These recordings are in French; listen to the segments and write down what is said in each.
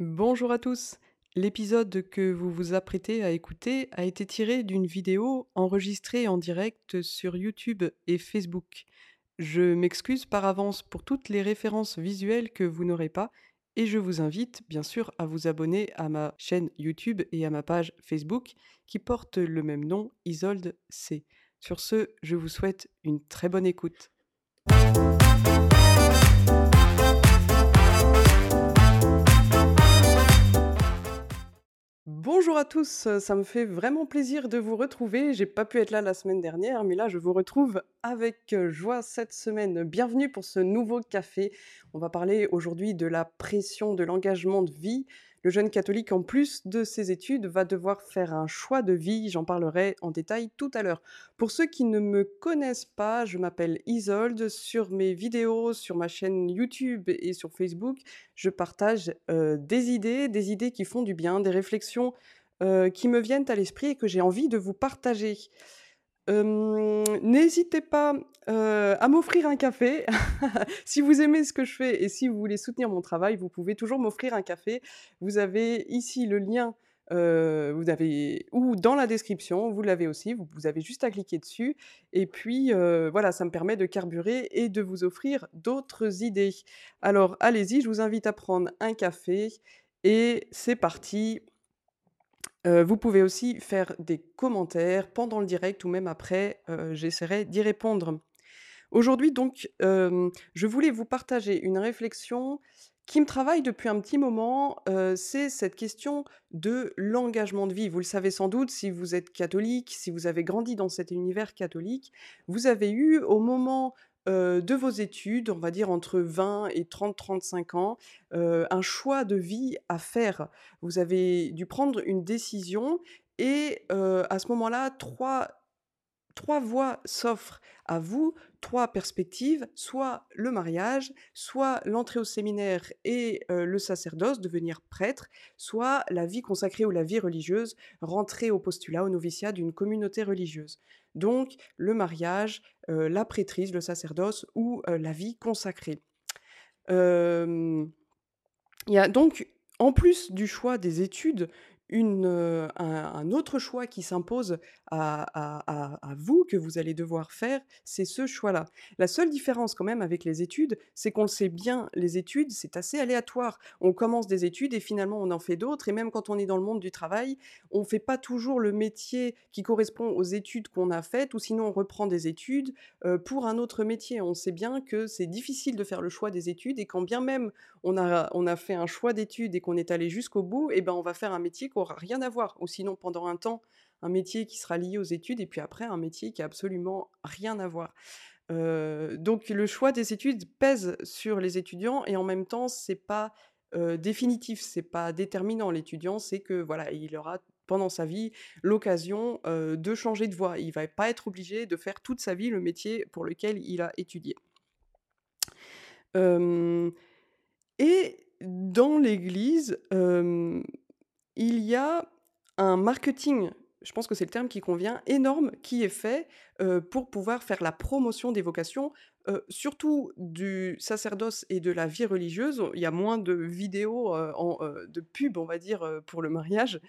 Bonjour à tous. L'épisode que vous vous apprêtez à écouter a été tiré d'une vidéo enregistrée en direct sur YouTube et Facebook. Je m'excuse par avance pour toutes les références visuelles que vous n'aurez pas et je vous invite bien sûr à vous abonner à ma chaîne YouTube et à ma page Facebook qui porte le même nom, Isolde C. Sur ce, je vous souhaite une très bonne écoute. Bonjour à tous, ça me fait vraiment plaisir de vous retrouver. J'ai pas pu être là la semaine dernière, mais là je vous retrouve avec joie cette semaine. Bienvenue pour ce nouveau café. On va parler aujourd'hui de la pression de l'engagement de vie. Le jeune catholique, en plus de ses études, va devoir faire un choix de vie. J'en parlerai en détail tout à l'heure. Pour ceux qui ne me connaissent pas, je m'appelle Isolde. Sur mes vidéos, sur ma chaîne YouTube et sur Facebook, je partage des idées, des idées qui font du bien, des réflexions qui me viennent à l'esprit et que j'ai envie de vous partager. N'hésitez pas à m'offrir un café. si vous aimez ce que je fais et si vous voulez soutenir mon travail, vous pouvez toujours m'offrir un café. Vous avez ici le lien, vous avez ou dans la description, vous l'avez aussi. Vous, vous, avez juste à cliquer dessus. Et puis voilà, ça me permet de carburer et de vous offrir d'autres idées. Alors allez-y, je vous invite à prendre un café et c'est parti vous pouvez aussi faire des commentaires pendant le direct ou même après, j'essaierai d'y répondre. Aujourd'hui donc, je voulais vous partager une réflexion qui me travaille depuis un petit moment, c'est cette question de l'engagement de vie. Vous le savez sans doute si vous êtes catholique, si vous avez grandi dans cet univers catholique, vous avez eu au moment de vos études, on va dire entre 20 et 30-35 ans, un choix de vie à faire? Vous avez dû prendre une décision et à ce moment-là, trois trois voies s'offrent à vous, trois perspectives, soit le mariage, soit l'entrée au séminaire et le sacerdoce, devenir prêtre, soit la vie consacrée ou la vie religieuse, rentrer au postulat, au noviciat d'une communauté religieuse. Donc le mariage, la prêtrise, le sacerdoce ou la vie consacrée. Il y a donc, en plus du choix des études, une, un, autre choix qui s'impose à, vous, que vous allez devoir faire, c'est ce choix-là. La seule différence quand même avec les études, c'est qu'on le sait bien, les études, c'est assez aléatoire. On commence des études et finalement on en fait d'autres, et même quand on est dans le monde du travail, on ne fait pas toujours le métier qui correspond aux études qu'on a faites, ou sinon on reprend des études pour un autre métier. On sait bien que c'est difficile de faire le choix des études, et quand bien même on a, on a fait un choix d'études et qu'on est allé jusqu'au bout, et eh ben on va faire un métier qui n'aura rien à voir, ou sinon pendant un temps, un métier qui sera lié aux études, et puis après un métier qui a absolument rien à voir. donc le choix des études pèse sur les étudiants, et en même temps, c'est pas définitif, c'est pas déterminant. L'étudiant, c'est que voilà, il aura pendant sa vie l'occasion de changer de voie. Il va pas être obligé de faire toute sa vie le métier pour lequel il a étudié. et dans l'Église, il y a un marketing, je pense que c'est le terme qui convient, énorme qui est fait pour pouvoir faire la promotion des vocations, surtout du sacerdoce et de la vie religieuse. Il y a moins de vidéos, de pubs, on va dire, pour le mariage.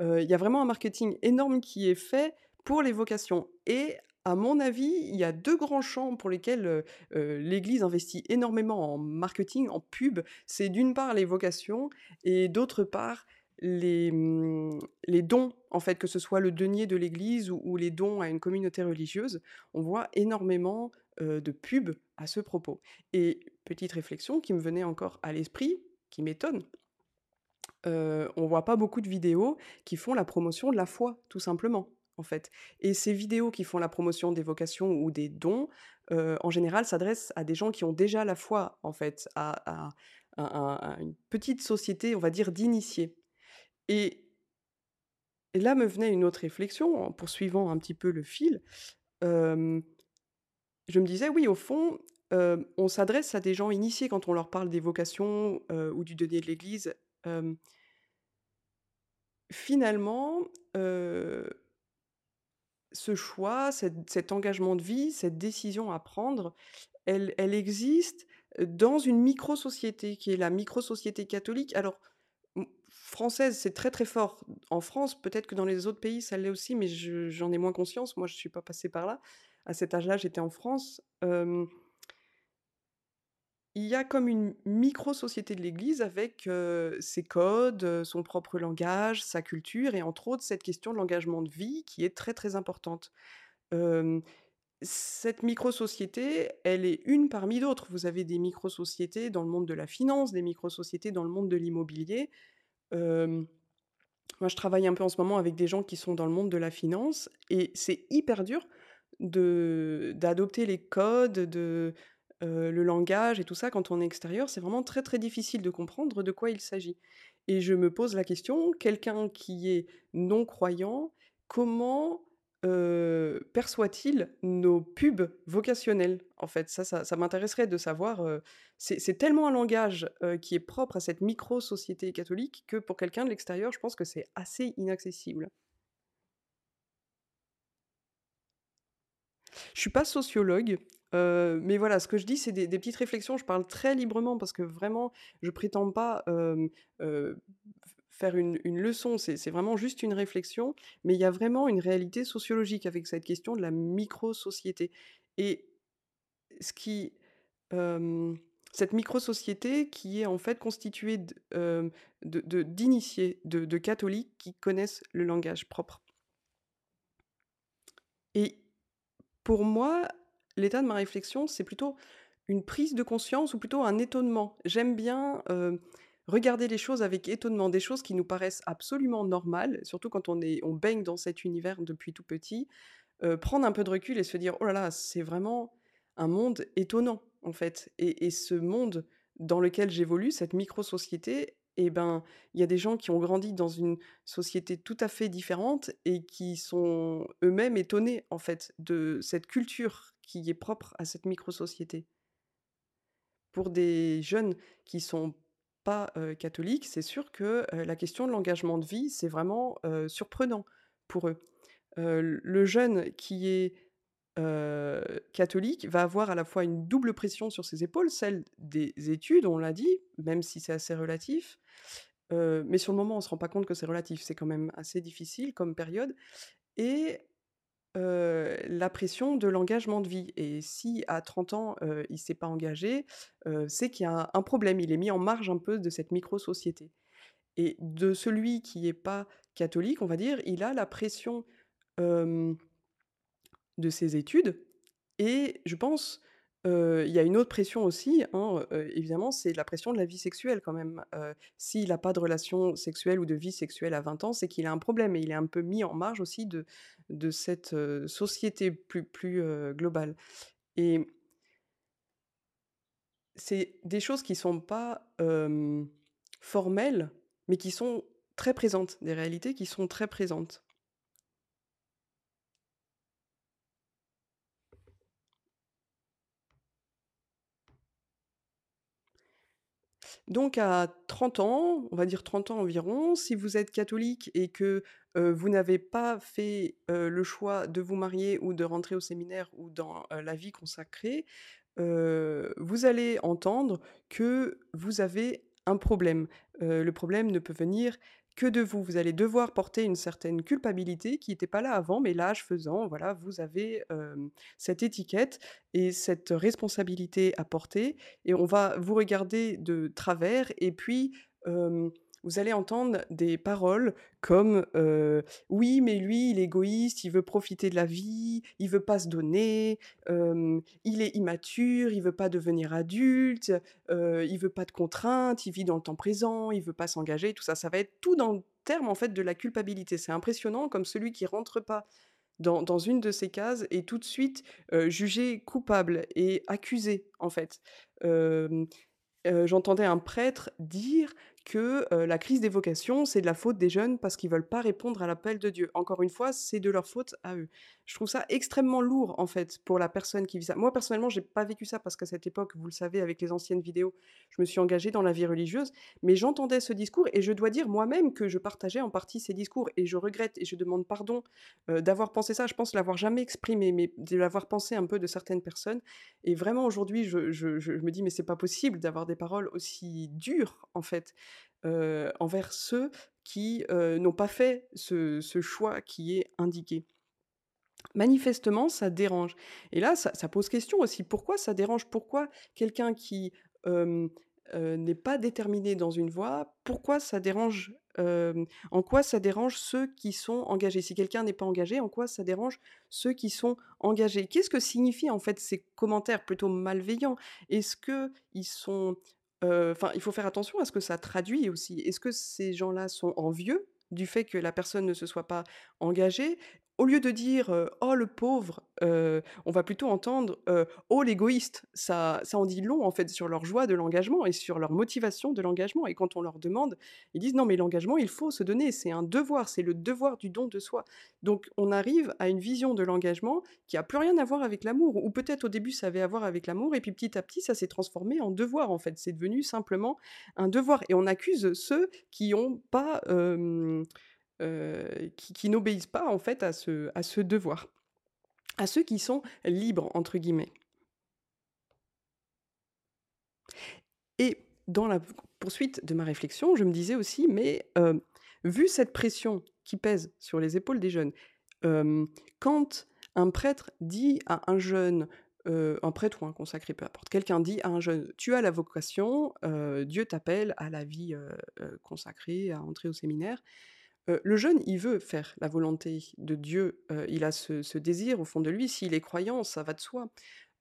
il y a vraiment un marketing énorme qui est fait pour les vocations. Et à mon avis, il y a deux grands champs pour lesquels l'Église investit énormément en marketing, en pub. C'est d'une part les vocations et d'autre part les, mmh, les dons, en fait, que ce soit le denier de l'Église ou, les dons à une communauté religieuse, on voit énormément de pubs à ce propos. Et petite réflexion qui me venait encore à l'esprit, qui m'étonne, on on voit pas beaucoup de vidéos qui font la promotion de la foi, tout simplement, en fait. Et ces vidéos qui font la promotion des vocations ou des dons, en général, s'adressent à des gens qui ont déjà la foi, en fait, à, à une petite société, on va dire, d'initiés. Et, là me venait une autre réflexion, en poursuivant un petit peu le fil. je me disais, oui, au fond, on s'adresse à des gens initiés quand on leur parle des vocations ou du denier de l'Église. finalement, ce choix, cet engagement de vie, cette décision à prendre, elle, elle existe dans une micro-société qui est la micro-société catholique. Alors, française, c'est très, très fort. En France, peut-être que dans les autres pays, ça l'est aussi, mais je j'en ai moins conscience. Moi, je suis pas passée par là. À cet âge-là, j'étais en France. Il y a comme une micro-société de l'Église avec, ses codes, son propre langage, sa culture et entre autres cette question de l'engagement de vie qui est très, très importante. Cette micro-société, elle est une parmi d'autres. Vous avez des micro-sociétés dans le monde de la finance, des micro-sociétés dans le monde de l'immobilier. Moi, je travaille un peu en ce moment avec des gens qui sont dans le monde de la finance et c'est hyper dur d'adopter les codes, de, le langage et tout ça quand on est extérieur. C'est vraiment très, très difficile de comprendre de quoi il s'agit et je me pose la question, quelqu'un qui est non-croyant, comment, heu, perçoit-il nos pubs vocationnelles, en fait? Ça ça m'intéresserait de savoir, heu, c'est tellement un langage, heu, qui est propre à cette micro-société catholique que pour quelqu'un de l'extérieur, je pense que c'est assez inaccessible. Je suis pas sociologue, mais voilà, ce que je dis, c'est des petites réflexions. Je parle très librement parce que vraiment, je prétends pas, faire une une leçon. C'est vraiment juste une réflexion, mais il y a vraiment une réalité sociologique avec cette question de la micro-société et ce qui, cette micro-société qui est en fait constituée d hem, de de d'initiés, de catholiques qui connaissent le langage propre. Et pour moi, l'état de ma réflexion, c'est plutôt une prise de conscience ou plutôt un étonnement. J'aime bien, regarder les choses avec étonnement, des choses qui nous paraissent absolument normales, surtout quand on baigne dans cet univers depuis tout petit, heu, prendre un peu de recul et se dire: «Oh là là, c'est vraiment un monde étonnant, en fait» et et ce monde dans lequel j'évolue, cette micro-société et ben, il y a des gens qui ont grandi dans une société tout à fait différente et qui sont eux-mêmes étonnés, en fait, de cette culture qui est propre à cette micro-société. Pour des jeunes qui sont pas, heu, catholiques, c'est sûr que, la question de l'engagement de vie, c'est vraiment, surprenant pour eux. Le jeune qui est, catholique va avoir à la fois une double pression sur ses épaules, celle des études, on l'a dit, même si c'est assez relatif, mais sur le moment, on se rend pas compte que c'est relatif, c'est quand même assez difficile comme période et la pression de l'engagement de vie et si à 30 ans, il s'est pas engagé, c'est qu'il y a un problème. Il est mis en marge un peu de cette micro-société et de celui qui est pas catholique, on va dire, il a la pression, de ses études et je pense, il y a une autre pression aussi, hein, évidemment, c'est la pression de la vie sexuelle quand même. Heu, s'il a pas de relation sexuelle ou de vie sexuelle à 20 ans, c'est qu'il a un problème et il est un peu mis en marge aussi de cette, société plus plus, globale et c'est des choses qui sont pas, formelles, mais qui sont très présentes, des réalités qui sont très présentes. Donc à 30 ans, on va dire 30 ans environ, si vous êtes catholique et que, vous n'avez pas fait, le choix de vous marier ou de rentrer au séminaire ou dans, la vie consacrée, vous allez entendre que vous avez un problème. Le problème ne peut venir que de vous. Vous allez devoir porter une certaine culpabilité qui était pas là avant, mais l'âge faisant, voilà, vous avez, cette étiquette et cette responsabilité à porter et on va vous regarder de travers et puis, vous allez entendre des paroles comme, «Oui, mais lui, il est égoïste, il veut profiter de la vie, il veut pas se donner, il est immature, il veut pas devenir adulte, heu, il veut pas de contraintes, il vit dans le temps présent, il veut pas s'engager», tout ça. Ça va être tout dans le terme, en fait, de la culpabilité. C'est impressionnant comme celui qui rentre pas dans dans une de ces cases est tout de suite, jugé coupable et accusé, en fait. J'entendais un prêtre dire que, la crise des vocations, c'est de la faute des jeunes parce qu'ils veulent pas répondre à l'appel de Dieu. Encore une fois, c'est de leur faute à eux. Je trouve ça extrêmement lourd, en fait, pour la personne qui vit ça. Moi, personnellement, j'ai pas vécu ça parce qu'à cette époque, vous le savez, avec les anciennes vidéos, je me suis engagée dans la vie religieuse, mais j'entendais ce discours et je dois dire moi-même que je partageais en partie ces discours et je regrette et je demande pardon, heu, d'avoir pensé ça. Je pense l'avoir jamais exprimé, mais de l'avoir pensé un peu de certaines personnes et vraiment aujourd'hui, je me dis: «Mais c'est pas possible d'avoir des paroles aussi dures, en fait». heu, envers ceux qui, heu, n'ont pas fait ce choix qui est indiqué. Manifestement, ça dérange et là, ça pose question aussi. Pourquoi ça dérange? Pourquoi quelqu'un qui, n'est pas déterminé dans une voie, pourquoi ça dérange, en quoi ça dérange ceux qui sont engagés? Si quelqu'un n'est pas engagé, en quoi ça dérange ceux qui sont engagés? Qu'est-ce que signifient, en fait, ces commentaires plutôt malveillants? Est-ce qu'ils sont, heu, enfin, il faut faire attention à ce que ça traduit aussi. Est-ce que ces gens-là sont envieux du fait que la personne ne se soit pas engagée? Au lieu de dire, heu: «Oh le pauvre», heu, on va plutôt entendre, heu: «Oh l'égoïste». Ça ça en dit long, en fait, sur leur joie de l'engagement et sur leur motivation de l'engagement et quand on leur demande, ils disent: «Non mais l'engagement, il faut se donner, c'est un devoir, c'est le devoir du don de soi». Donc on arrive à une vision de l'engagement qui a plus rien à voir avec l'amour ou peut-être au début ça avait à voir avec l'amour et puis petit à petit ça s'est transformé en devoir, en fait. C'est devenu simplement un devoir et on accuse ceux qui ont pas, qui qui n'obéissent pas en fait à ce à ce devoir, à ceux qui sont «libres» entre guillemets. Et dans la poursuite de ma réflexion, je me disais aussi: «Mais, heu, vu cette pression qui pèse sur les épaules des jeunes, hem, quand un prêtre dit à un jeune, un prêtre ou un consacré, peu importe, quelqu'un dit à un jeune: "Tu as la vocation, Dieu t'appelle à la vie, consacrée, à entrer au séminaire"», Le jeune, il veut faire la volonté de Dieu, il a ce désir au fond de lui, s'il est croyant, ça va de soi.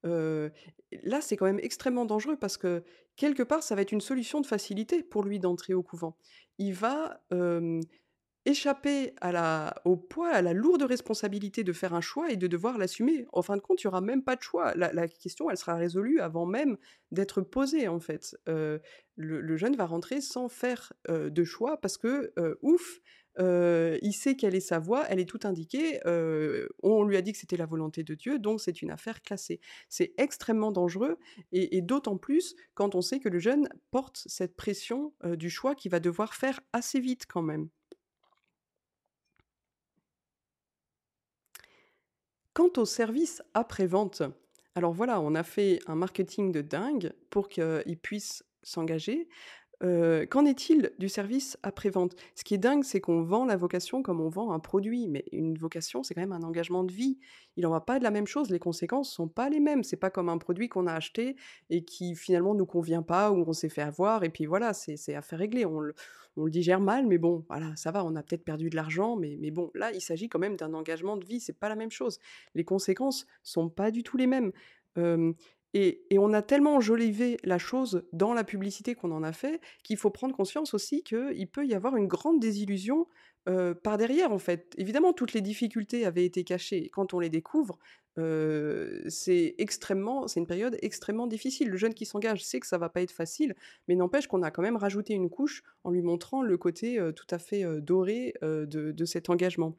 Là, c'est quand même extrêmement dangereux parce que, quelque part, ça va être une solution de facilité pour lui d'entrer au couvent. Il va, échapper à la au poids, à la lourde responsabilité de faire un choix et de devoir l'assumer. En fin de compte, il y aura même pas de choix. La question, elle sera résolue avant même d'être posée, en fait. Le jeune va rentrer sans faire, de choix parce que, ouf, Il sait quelle est sa voie, elle est toute indiquée, on lui a dit que c'était la volonté de Dieu, donc c'est une affaire classée. C'est extrêmement dangereux et d'autant plus quand on sait que le jeune porte cette pression, du choix qu'il va devoir faire assez vite quand même. Quant au service après-vente, alors voilà, on a fait un marketing de dingue pour qu'il puisse s'engager. Qu'en est-il du service après-vente? Ce qui est dingue, c'est qu'on vend la vocation comme on vend un produit, mais une vocation, c'est quand même un engagement de vie. Il en va pas de la même chose, les conséquences sont pas les mêmes. C'est pas comme un produit qu'on a acheté et qui finalement nous convient pas ou on s'est fait avoir et puis voilà, c'est c'est affaire réglée. On le digère mal, mais bon, voilà, ça va, on a peut-être perdu de l'argent, mais bon, là, il s'agit quand même d'un engagement de vie, c'est pas la même chose. Les conséquences sont pas du tout les mêmes. Et on a tellement enjolivé la chose dans la publicité qu'on en a fait, qu'il faut prendre conscience aussi qu'il peut y avoir une grande désillusion, heu, par derrière, en fait. Évidemment, toutes les difficultés avaient été cachées. Quand on les découvre, heu, c'est une période extrêmement difficile. Le jeune qui s'engage sait que ça va pas être facile, mais n'empêche qu'on a quand même rajouté une couche en lui montrant le côté, heu, tout à fait, doré, de cet engagement.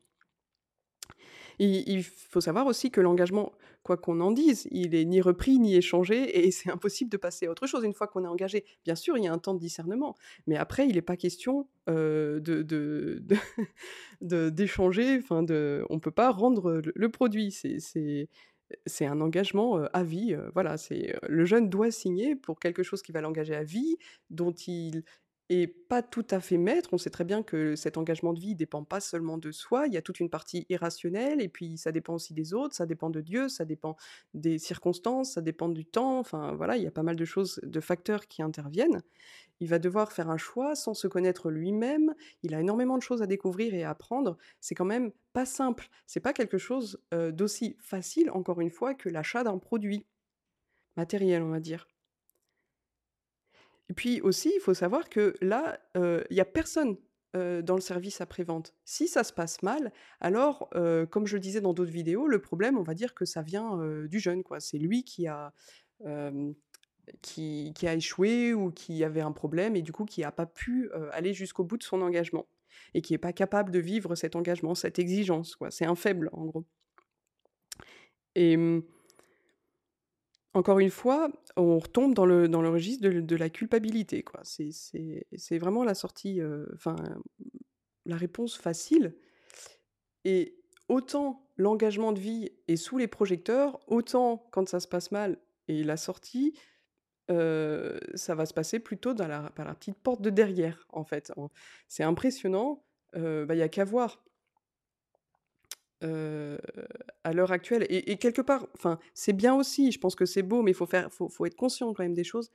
Il faut savoir aussi que l'engagement, quoi qu'on en dise, il est ni repris ni échangé et c'est impossible de passer à autre chose une fois qu'on est engagé. Bien sûr, il y a un temps de discernement, mais après il n'est pas question, heu, de d'échanger, enfin de on peut pas rendre, le produit. C'est un engagement, heu, à vie, heu, voilà, le jeune doit signer pour quelque chose qui va l'engager à vie, dont il et pas tout à fait maître. On sait très bien que cet engagement de vie dépend pas seulement de soi, il y a toute une partie irrationnelle et puis ça dépend aussi des autres, ça dépend de Dieu, ça dépend des circonstances, ça dépend du temps, enfin voilà, il y a pas mal de choses, de facteurs qui interviennent. Il va devoir faire un choix sans se connaître lui-même, il a énormément de choses à découvrir et à apprendre. C'est quand même pas simple, c'est pas quelque chose, heu, d'aussi facile, encore une fois, que l'achat d'un produit matériel, on va dire. Et puis aussi, il faut savoir que là, heu, il y a personne, heu, dans le service après-vente. Si ça se passe mal, alors, heu, comme je le disais dans d'autres vidéos, le problème, on va dire que ça vient, du jeune. C'est lui qui a, qui a échoué ou qui avait un problème et du coup qui a pas pu, aller jusqu'au bout de son engagement et qui est pas capable de vivre cet engagement, cette exigence. C'est un faible, en gros. Et mmh encore une fois, on retombe dans le dans le registre de de la culpabilité, quoi. C'est c'est c'est vraiment la sortie, heu, enfin, la réponse facile et autant l'engagement de vie est sous les projecteurs, autant quand ça se passe mal et la sortie, heu, ça va se passer plutôt par la petite porte de derrière, en fait. C'est impressionnant, heu, bah, il y a qu'à voir heu, à l'heure actuelle et quelque part, c'est bien aussi, je pense que c'est beau, mais il faut faut faut être conscient quand même des choses.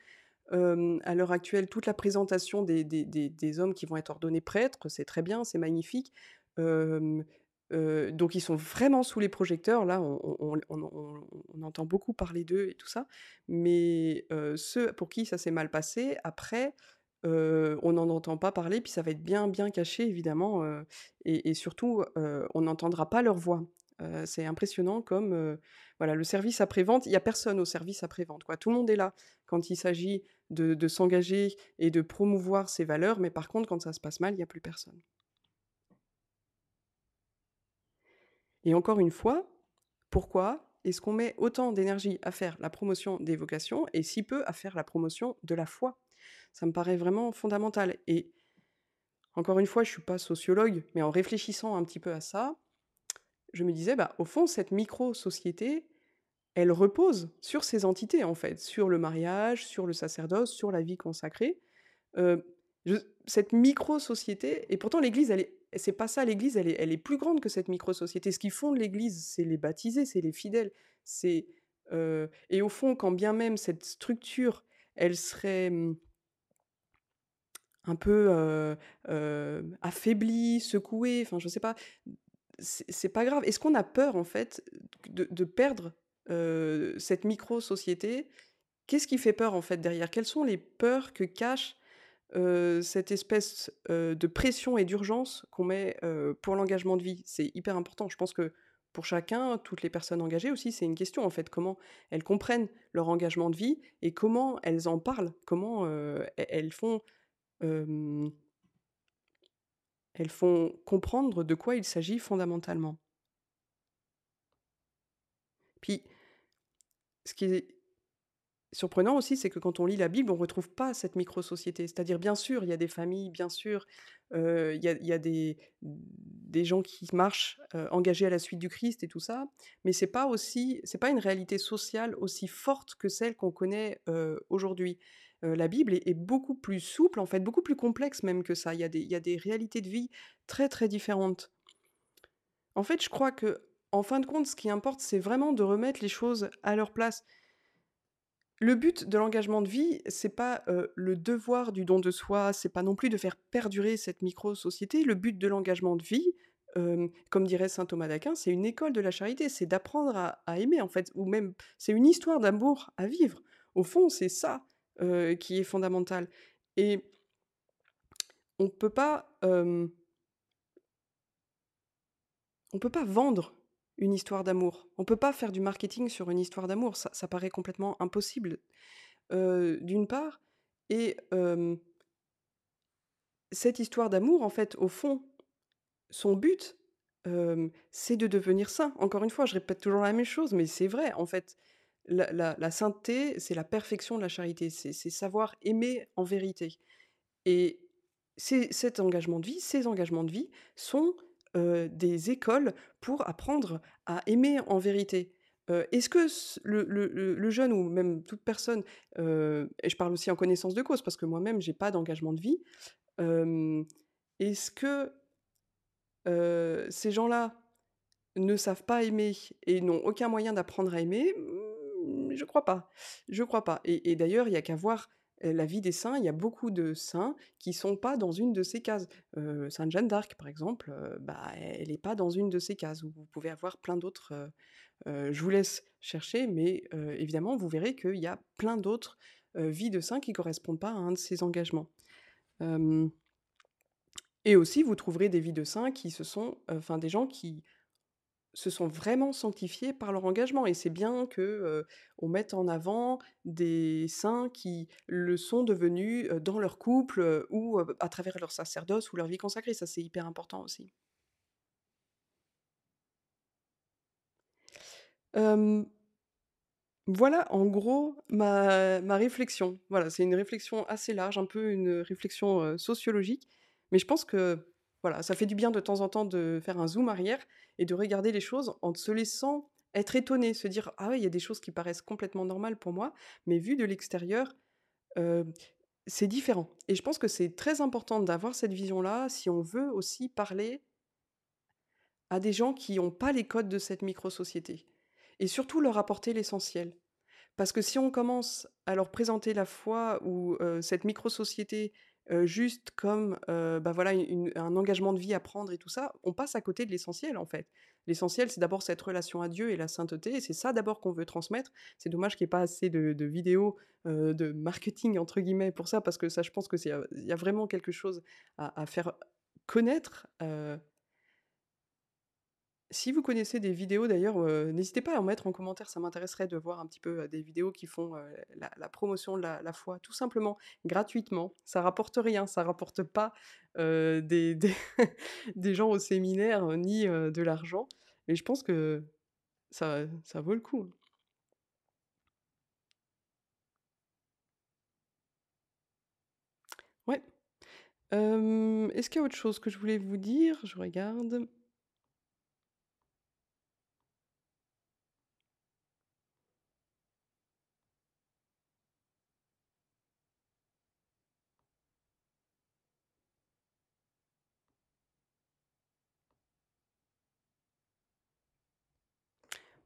À l'heure actuelle, toute la présentation des des des hommes qui vont être ordonnés prêtres, c'est très bien, c'est magnifique. Heu, donc ils sont vraiment sous les projecteurs. Là, on on on entend beaucoup parler d'eux et tout ça. Mais heu, ceux pour qui ça s'est mal passé, après, on n'en entend pas parler, puis ça va être bien, bien caché évidemment, et surtout, on n'entendra pas leur voix. C'est impressionnant comme, voilà, le service après-vente, il y a personne au service après-vente. Tout le monde est là quand il s'agit de de s'engager et de promouvoir ses valeurs, mais par contre, quand ça se passe mal, il y a plus personne. Et encore une fois, pourquoi est-ce qu'on met autant d'énergie à faire la promotion des vocations et si peu à faire la promotion de la foi? Ça me paraît vraiment fondamental et encore une fois, je suis pas sociologue, mais en réfléchissant un petit peu à ça, je me disais, bah, au fond, cette micro-société, elle repose sur ces entités, en fait, sur le mariage, sur le sacerdoce, sur la vie consacrée. Je cette micro-société et pourtant l'Église, elle est c'est pas ça l'Église, elle est plus grande que cette micro-société. Ce qui fonde l'Église, c'est les baptisés, c'est les fidèles, c'est, heu et au fond, quand bien même cette structure, elle serait, mmh un peu, affaiblie, secouée, enfin je sais pas, c'est pas grave. Est-ce qu'on a peur en fait de perdre, cette micro-société? Qu'est-ce qui fait peur en fait derrière? Quelles sont les peurs que cache, cette espèce, de pression et d'urgence qu'on met, pour l'engagement de vie? C'est hyper important. Je pense que pour chacun, toutes les personnes engagées aussi, c'est une question en fait, comment elles comprennent leur engagement de vie et comment elles en parlent? Comment, elles elles font, elles font comprendre de quoi il s'agit fondamentalement. Puis, ce qui est surprenant aussi, c'est que quand on lit la Bible, on retrouve pas cette micro-société. C'est-à-dire, bien sûr, il y a des familles, bien sûr, il y a des gens qui marchent, engagés à la suite du Christ et tout ça, mais c'est pas aussi pas une réalité sociale aussi forte que celle qu'on connaît, aujourd'hui. Heu, la Bible est beaucoup plus souple, en fait, beaucoup plus complexe même que ça. Il y a des réalités de vie très, très différentes. En fait, je crois que, en fin de compte, ce qui importe, c'est vraiment de remettre les choses à leur place. Le but de l'engagement de vie, c'est pas, heu, le devoir du don de soi, c'est pas non plus de faire perdurer cette micro-société. Le but de l'engagement de vie, hem, comme dirait saint Thomas d'Aquin, c'est une école de la charité, c'est d'apprendre à aimer, en fait, ou même c'est une histoire d'amour à vivre. Au fond, c'est ça, heu, qui est fondamental et on peut on peut pas vendre une histoire d'amour. On peut pas faire du marketing sur une histoire d'amour, ça paraît complètement impossible, heu, d'une part et cette histoire d'amour, en fait, au fond, son but, c'est de devenir saint. Encore une fois, je répète toujours la même chose, mais c'est vrai, en fait. La sainteté, c'est la perfection de la charité, c'est savoir aimer en vérité et cet engagement de vie ces engagements de vie sont, des écoles pour apprendre à aimer en vérité. Est-ce que le jeune ou même toute personne, et je parle aussi en connaissance de cause parce que moi-même j'ai pas d'engagement de vie, est-ce que, ces gens-là ne savent pas aimer et n'ont aucun moyen d'apprendre à aimer? Mmh, je crois pas, je crois pas et d'ailleurs, il y a qu'à voir, la vie des saints, il y a beaucoup de saints qui sont pas dans une de ces cases. Sainte Jeanne d'Arc, par exemple, bah, elle est pas dans une de ces cases, ou vous pouvez avoir plein d'autres, je vous laisse chercher, mais évidemment, vous verrez qu'il y a plein d'autres, vies de saints qui correspondent pas à un de ces engagements. Et aussi, vous trouverez des vies de saints qui se sont, enfin des gens qui se sont vraiment sanctifiés par leur engagement et c'est bien que, on mette en avant des saints qui le sont devenus, dans leur couple, ou à travers leur sacerdoce ou leur vie consacrée. Ça, c'est hyper important aussi. Voilà en gros ma ma réflexion. Voilà, c'est une réflexion assez large, un peu une réflexion, sociologique, mais je pense que, voilà, ça fait du bien de temps en temps de faire un zoom arrière et de regarder les choses en se laissant être étonné, se dire: «Ah ouais, il y a des choses qui paraissent complètement normales pour moi, mais vues de l'extérieur, heu, c'est différent et je pense que c'est très important d'avoir cette vision-là si on veut aussi parler à des gens qui ont pas les codes de cette micro-société et surtout leur apporter l'essentiel. Parce que si on commence à leur présenter la foi ou, heu, cette micro-société, juste comme, bah, voilà, un engagement de vie à prendre et tout ça, on passe à côté de l'essentiel, en fait. L'essentiel, c'est d'abord cette relation à Dieu et la sainteté et c'est ça d'abord qu'on veut transmettre. C'est dommage qu'il y ait pas assez de vidéos, de «marketing» entre guillemets pour ça, parce que ça, je pense que c'est, il y a vraiment quelque chose à faire connaître, si vous connaissez des vidéos d'ailleurs, heu, n'hésitez pas à en mettre en commentaire, ça m'intéresserait de voir un petit peu, heu, des vidéos qui font, heu, la promotion de la foi, tout simplement, gratuitement. Ça rapporte rien, ça rapporte pas, des des gens au séminaire, ni, de l'argent et je pense que ça ça vaut le coup. Ouais. Est-ce qu'il y a autre chose que je voulais vous dire? Je regarde.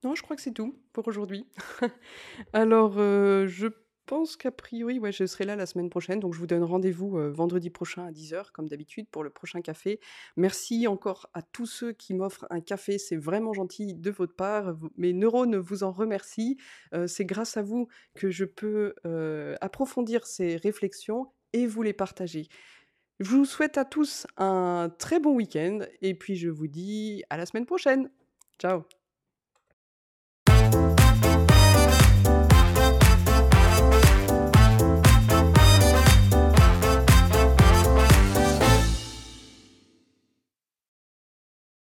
Non, je crois que c'est tout pour aujourd'hui. Alors, heu, je pense qu'a priori, je serai là la semaine prochaine, donc je vous donne rendez-vous, heu, vendredi prochain à 10:00 comme d'habitude pour le prochain café. Merci encore à tous ceux qui m'offrent un café, c'est vraiment gentil de votre part. Mes neurones vous en remercient. Heu, c'est grâce à vous que je peux, approfondir ces réflexions et vous les partager. Je vous souhaite à tous un très bon week-end et puis je vous dis à la semaine prochaine. Ciao.